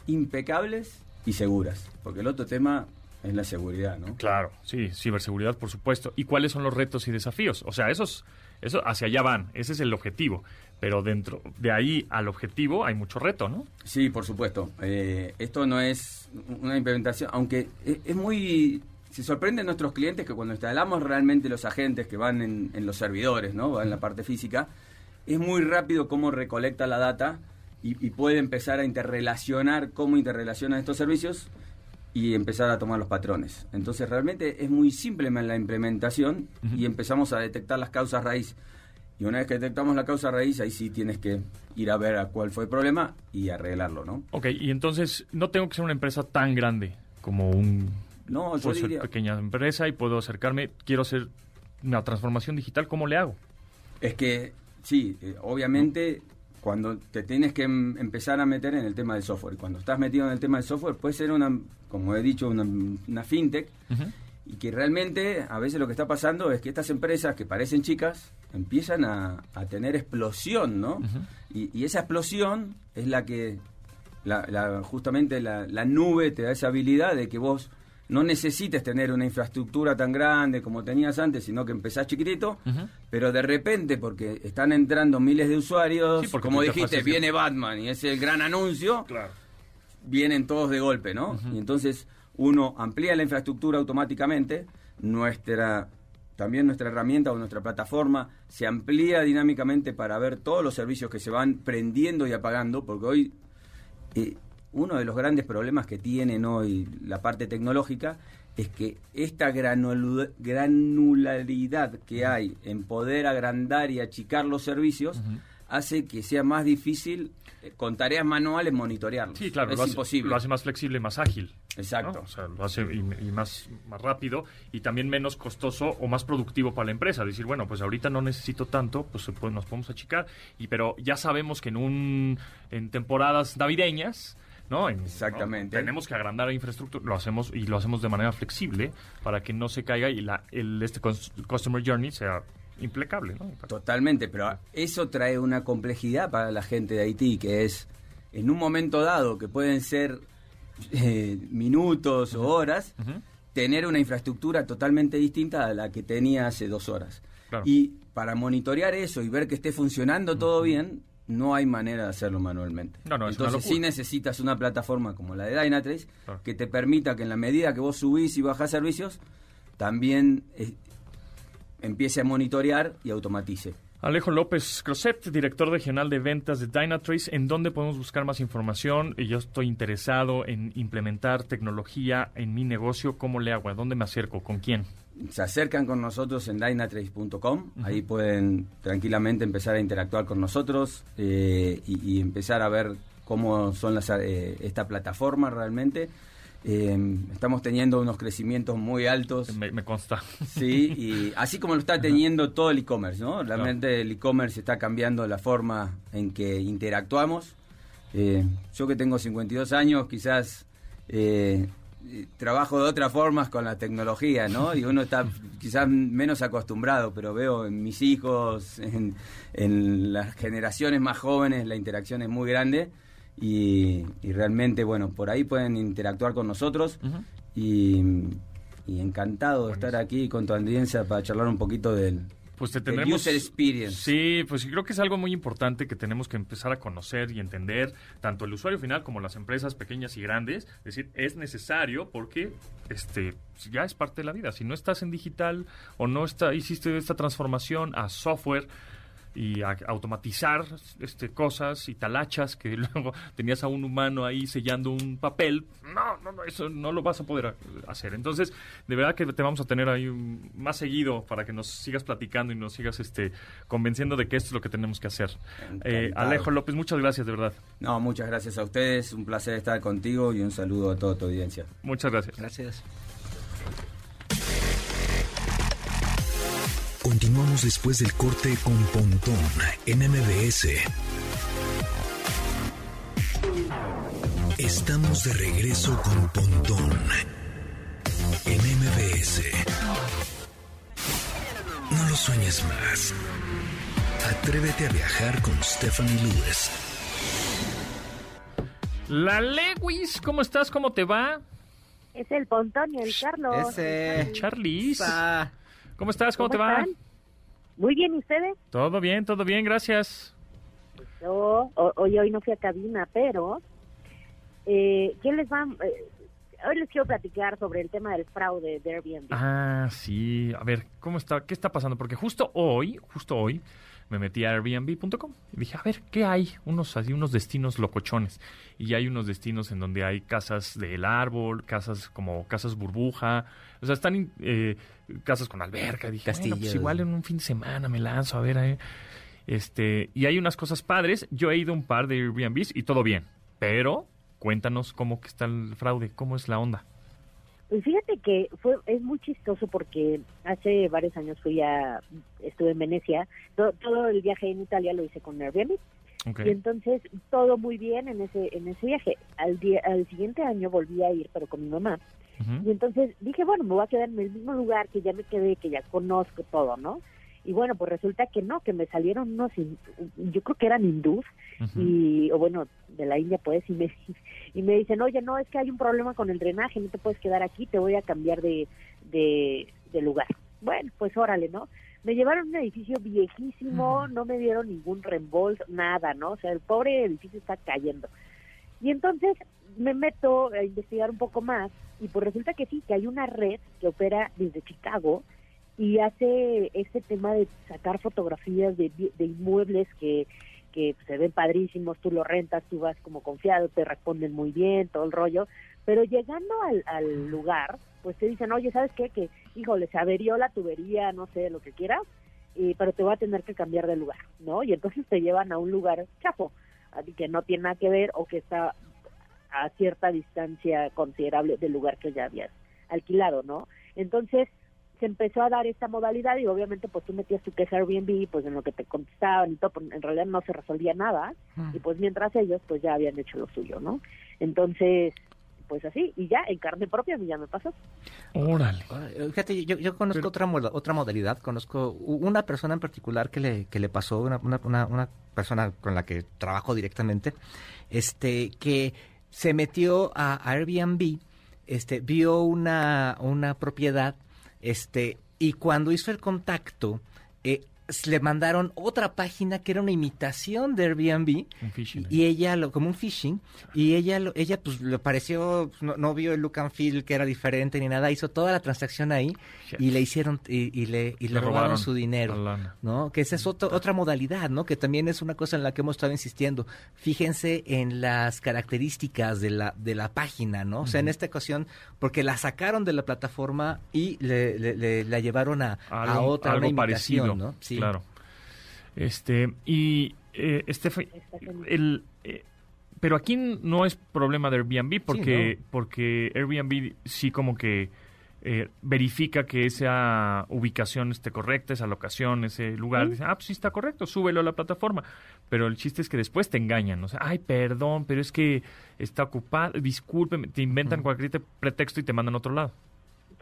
impecables y seguras. Porque el otro tema es la seguridad, ¿no? Claro, sí, ciberseguridad, por supuesto. ¿Y cuáles son los retos y desafíos? O sea, esos, eso hacia allá van, ese es el objetivo. Pero dentro de ahí al objetivo hay mucho reto, ¿no? Sí, por supuesto. Eh, esto no es una implementación, aunque es, muy se sorprenden nuestros clientes que cuando instalamos realmente los agentes que van en, en los servidores, ¿no? en la parte física, es muy rápido cómo recolecta la data y, puede empezar a interrelacionar cómo interrelacionan estos servicios y empezar a tomar los patrones. Entonces realmente es muy simple en la implementación y empezamos a detectar las causas raíz. Y una vez que detectamos la causa raíz, ahí sí tienes que ir a ver a cuál fue el problema y arreglarlo, ¿no? Ok, y entonces no tengo que ser una empresa tan grande como un... No, yo diría... pequeña empresa y puedo acercarme, quiero hacer una transformación digital, ¿cómo le hago? Es que, sí, eh, obviamente cuando te tienes que em, empezar a meter en el tema del software. Cuando estás metido en el tema del software, puede ser una, como he dicho, una, fintech. Y que realmente a veces lo que está pasando es que estas empresas que parecen chicas empiezan a, tener explosión, ¿no? y, esa explosión es la que, la, justamente la, la nube te da esa habilidad de que vos no necesites tener una infraestructura tan grande como tenías antes, sino que empezás chiquitito, pero de repente, porque están entrando miles de usuarios, como dijiste, viene Batman y es el gran anuncio, vienen todos de golpe, ¿no? Y entonces uno amplía la infraestructura automáticamente, nuestra también nuestra herramienta o nuestra plataforma se amplía dinámicamente para ver todos los servicios que se van prendiendo y apagando, porque hoy eh, uno de los grandes problemas que tienen hoy la parte tecnológica es que esta granularidad que hay en poder agrandar y achicar los servicios hace que sea más difícil eh, con tareas manuales monitorearlos. Sí, claro, es lo hace, imposible. Lo hace más flexible, más ágil. Exacto. O sea, lo hace y, más, más rápido y también menos costoso o más productivo para la empresa. Decir, bueno, pues ahorita no necesito tanto, pues, pues nos podemos achicar. Y pero ya sabemos que en un en temporadas navideñas ¿no? Exactamente. Tenemos que agrandar la infraestructura, lo hacemos y lo hacemos de manera flexible para que no se caiga y la, el este customer journey sea impecable, ¿no? Totalmente, pero eso trae una complejidad para la gente de Haití, que es en un momento dado, que pueden ser eh, minutos o horas, tener una infraestructura totalmente distinta a la que tenía hace dos horas. Y para monitorear eso y ver que esté funcionando todo bien, no hay manera de hacerlo manualmente. Entonces sí necesitas una plataforma como la de Dynatrace que te permita que en la medida que vos subís y bajás servicios, también eh, empiece a monitorear y automatice. Alejo López Croset, director regional de ventas de Dynatrace, ¿en dónde podemos buscar más información? Yo estoy interesado en implementar tecnología en mi negocio. ¿Cómo le hago? ¿A dónde me acerco? ¿Con quién? Se acercan con nosotros en dynatrace.com. Ahí pueden tranquilamente empezar a interactuar con nosotros eh, y, empezar a ver cómo son las, eh, esta plataforma realmente. Eh, estamos teniendo unos crecimientos muy altos. Me, consta. Sí, y así como lo está teniendo todo el e-commerce, ¿no? Realmente el e-commerce está cambiando la forma en que interactuamos. Eh, yo que tengo 52 años, quizás eh, trabajo de otras formas con la tecnología, ¿no? Y uno está quizás menos acostumbrado, pero veo en mis hijos, en, en las generaciones más jóvenes, la interacción es muy grande y, realmente, bueno, por ahí pueden interactuar con nosotros y, encantado de estar aquí con tu audiencia para charlar un poquito del, pues te tendremos, user experience. Sí, pues creo que es algo muy importante que tenemos que empezar a conocer y entender tanto el usuario final como las empresas pequeñas y grandes. Es decir, es necesario porque este ya es parte de la vida. Si no estás en digital o no está, hiciste esta transformación a software, y automatizar este, cosas y talachas que luego tenías a un humano ahí sellando un papel. No, no, no, eso no lo vas a poder hacer. Entonces, de verdad que te vamos a tener ahí más seguido para que nos sigas platicando y nos sigas este, convenciendo de que esto es lo que tenemos que hacer. Eh, Alejo López, muchas gracias, de verdad. No, muchas gracias a ustedes. Un placer estar contigo y un saludo a toda tu audiencia. Muchas gracias. Gracias. Continuamos después del corte con Pontón en MBS. Estamos de regreso con Pontón en MBS. No lo sueñes más. Atrévete a viajar con Stephanie Lewis. La Lewis, ¿cómo estás? ¿Cómo te va? Es el Pontón y el Carlos. Ese. Charlize. ¿Cómo estás? ¿Cómo, te va? Muy bien, ¿y ustedes? Todo bien, todo bien, gracias. Yo, hoy, hoy no fui a cabina, pero eh, ¿qué les va? Eh, hoy les quiero platicar sobre el tema del fraude de Airbnb. Ah, sí. A ver, ¿cómo está? ¿Qué está pasando? Porque justo hoy, justo hoy, me metí a Airbnb.com y dije, a ver, ¿qué hay? Unos así, unos destinos locochones. Y hay unos destinos en donde hay casas del árbol, casas como casas burbuja. O sea, están eh, casas con alberca. Dije, bueno, pues igual en un fin de semana me lanzo a ver. Eh. Este, y hay unas cosas padres. Yo he ido a un par de Airbnbs y todo bien. Pero cuéntanos cómo que está el fraude, cómo es la onda. Pues fíjate que fue es muy chistoso porque hace varios años fui a estuve en Venecia, todo, el viaje en Italia lo hice con Airbnb. Y entonces todo muy bien en ese en ese viaje. Al día, al siguiente año volví a ir pero con mi mamá. Y entonces dije, bueno, me voy a quedar en el mismo lugar que ya me quedé, que ya conozco todo, ¿no? Y bueno, pues resulta que no, que me salieron unos, yo creo que eran hindús, y, o bueno, de la India pues, y me, y me dicen, oye, no, es que hay un problema con el drenaje, no te puedes quedar aquí, te voy a cambiar de, de, lugar. Bueno, pues órale, ¿no? Me llevaron a un edificio viejísimo, no me dieron ningún reembolso, nada, ¿no? O sea, el pobre edificio está cayendo. Y entonces me meto a investigar un poco más y pues resulta que sí, que hay una red que opera desde Chicago y hace este tema de sacar fotografías de, de inmuebles que, que se ven padrísimos, tú lo rentas, tú vas como confiado, te responden muy bien, todo el rollo, pero llegando al, al lugar, pues te dicen, oye, ¿sabes qué? Que, híjole, se averió la tubería, no sé, lo que quieras, y, pero te voy a tener que cambiar de lugar, ¿no? Y entonces te llevan a un lugar chafo, que no tiene nada que ver o que está a cierta distancia considerable del lugar que ya habías alquilado, ¿no? Entonces se empezó a dar esta modalidad y obviamente pues tú metías tu queja Airbnb pues en lo que te contestaban y todo, pues, en realidad no se resolvía nada y pues mientras ellos pues ya habían hecho lo suyo, ¿no? Entonces pues así, y ya, en carne propia, ya me pasó. Órale. Fíjate, yo, yo conozco otra, otra modalidad, conozco una persona en particular que le, que le pasó, una, una, una persona con la que trabajo directamente, este, que se metió a Airbnb, este, vio una, una propiedad, este, y cuando hizo el contacto, eh, le mandaron otra página que era una imitación de Airbnb. Y ella lo como un phishing. Y ella ella pues le pareció no, vio el look and feel que era diferente ni nada. Hizo toda la transacción ahí y le hicieron y, le y le, robaron, su dinero no que esa es otra modalidad no que también es una cosa en la que hemos estado insistiendo. Fíjense en las características de la de la página no o sea en esta ocasión porque la sacaron de la plataforma y le, la llevaron a, a otra algo parecido. ¿no? sí Claro. Este, y eh, este, el, eh, pero aquí no es problema de Airbnb porque, porque Airbnb sí como que eh, verifica que esa ubicación esté correcta, esa locación, ese lugar. Dice, ah, pues sí está correcto, súbelo a la plataforma. Pero el chiste es que después te engañan. O sea, ay, perdón, pero es que está ocupado, discúlpeme, te inventan cualquier pretexto y te mandan a otro lado.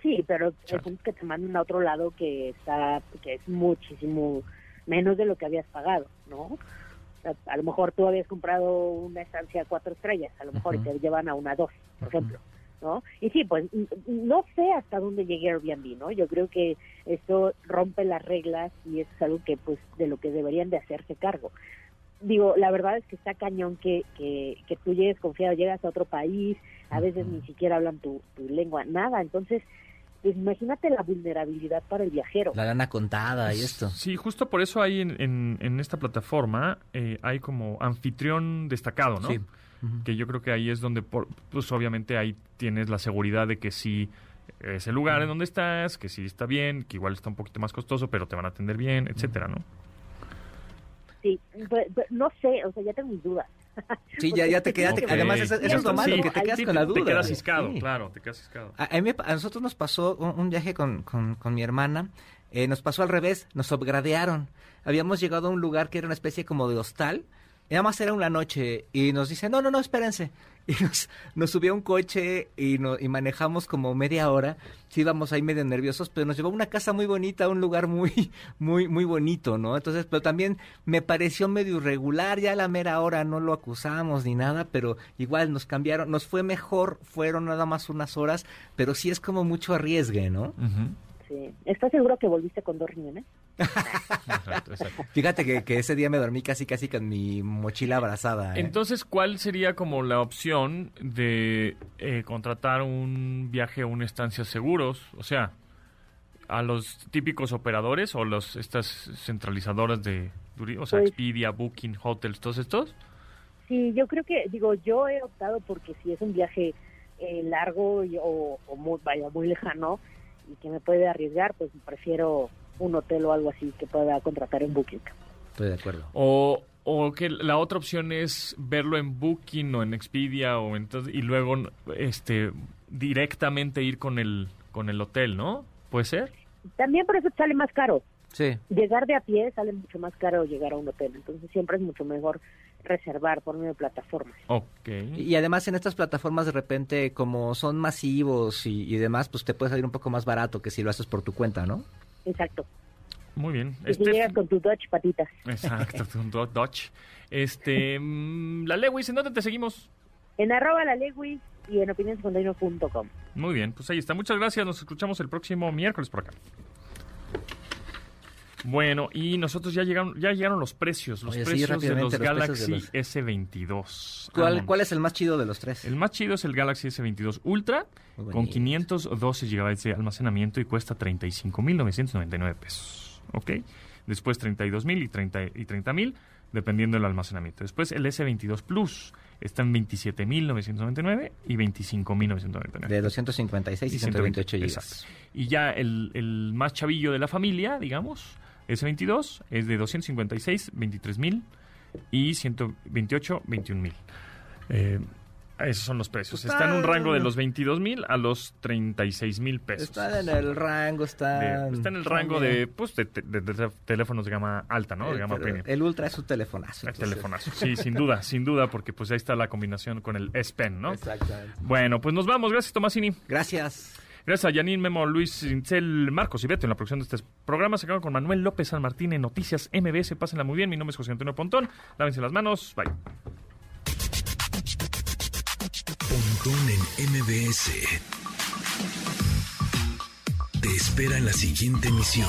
Sí, pero es que te manden a otro lado que está, que es muchísimo menos de lo que habías pagado, ¿no? A, lo mejor tú habías comprado una estancia a cuatro estrellas, a lo mejor y te llevan a una dos, por ejemplo, ¿no? Y sí, pues no sé hasta dónde llegue Airbnb, ¿no? Yo creo que esto rompe las reglas y es algo que, pues, de lo que deberían de hacerse cargo. Digo, la verdad es que está cañón que, que, que tú llegues confiado, llegas a otro país, a veces ni siquiera hablan tu, tu lengua, nada, entonces pues imagínate la vulnerabilidad para el viajero. La lana contada y esto. Sí, justo por eso hay en, en, esta plataforma, eh, hay como anfitrión destacado, ¿no? Sí. Que yo creo que ahí es donde, pues obviamente ahí tienes la seguridad de que sí es el lugar en donde estás, que sí está bien, que igual está un poquito más costoso, pero te van a atender bien, etcétera, ¿no? Sí, pues, no sé, o sea, ya tengo mis dudas. Sí, ya, ya te quedaste. Además, eso, es lo malo, que te quedas con la duda. Te quedas ciscado, claro, te quedas ciscado. A, a, nosotros nos pasó un, viaje con, con, con, mi hermana. Eh, nos pasó al revés, nos upgradearon. Habíamos llegado a un lugar que era una especie como de hostal y nada más era una noche y nos dice, no, no, no, espérense. Y nos, nos subió un coche y, no, y manejamos como media hora. Sí íbamos ahí medio nerviosos, pero nos llevó a una casa muy bonita, un lugar muy, muy, muy bonito, ¿no? Entonces, pero también me pareció medio irregular, ya a la mera hora no lo acusamos ni nada, pero igual nos cambiaron, nos fue mejor, fueron nada más unas horas, pero sí es como mucho arriesgue, ¿no? ¿Estás seguro que volviste con dos riñones? Fíjate que, ese día me dormí casi casi con mi mochila abrazada. ¿eh? Entonces, ¿cuál sería como la opción de eh, contratar un viaje o una estancia seguros? O sea, a los típicos operadores o los estas centralizadoras de o sea, pues Expedia, Booking, Hotels, todos estos. Sí, yo creo que digo, yo he optado porque si es un viaje eh, largo o, o muy, vaya muy lejano, y que me puede arriesgar, pues prefiero un hotel o algo así que pueda contratar en Booking. Estoy de acuerdo. O, o que la otra opción es verlo en Booking o en Expedia o entonces y luego este directamente ir con el con el hotel, ¿no? ¿Puede ser? También por eso sale más caro. Sí. Llegar de a pie sale mucho más caro llegar a un hotel, entonces siempre es mucho mejor reservar por medio de plataformas. Ok. Y además en estas plataformas de repente como son masivos y, demás, pues te puede salir un poco más barato que si lo haces por tu cuenta, ¿no? Exacto. Muy bien. Y este... llegas con tu Dodge patitas. Exacto, tu Dodge. Este, mm, la Lewis, ¿en dónde te seguimos? En arroba la Lewis y en opinionscontaino.com. Muy bien, pues ahí está. Muchas gracias. Nos escuchamos el próximo miércoles por acá. Bueno, y nosotros ya llegaron, ya llegaron los precios, los precios de los Galaxy S22. ¿Cuál, ¿Cuál es el más chido de los tres? El más chido es el Galaxy S22 Ultra con 512 GB de almacenamiento y cuesta 35.999 pesos. ¿Ok? Después 32.000 y 30.000 y 30, dependiendo del almacenamiento. Después el S22 Plus está en 27.999 y 25.999. De 256 y, 128 GB. Y ya el, el más chavillo de la familia, digamos, S22 es de 256, 23.000 y 128, 21.000. Eh, esos son los precios. Está, en un rango de los 22 mil a los 36 mil pesos. Está en el rango, está... está en el rango de, pues, de, teléfonos de gama alta, ¿no? De gama premium. El Ultra es un telefonazo. El telefonazo, sí, sin duda, sin duda, porque pues ahí está la combinación con el S Pen, ¿no? Exactamente. Bueno, pues nos vamos. Gracias, Tomasini. Gracias. Gracias a Janine, Memo, Luis Cincel, Marcos y Beto en la producción de este programa. Se acaba con Manuel López San Martín en Noticias MBS. Pásenla muy bien. Mi nombre es José Antonio Pontón. Lávense las manos. Bye. Pontón en MBS. Te espera en la siguiente emisión.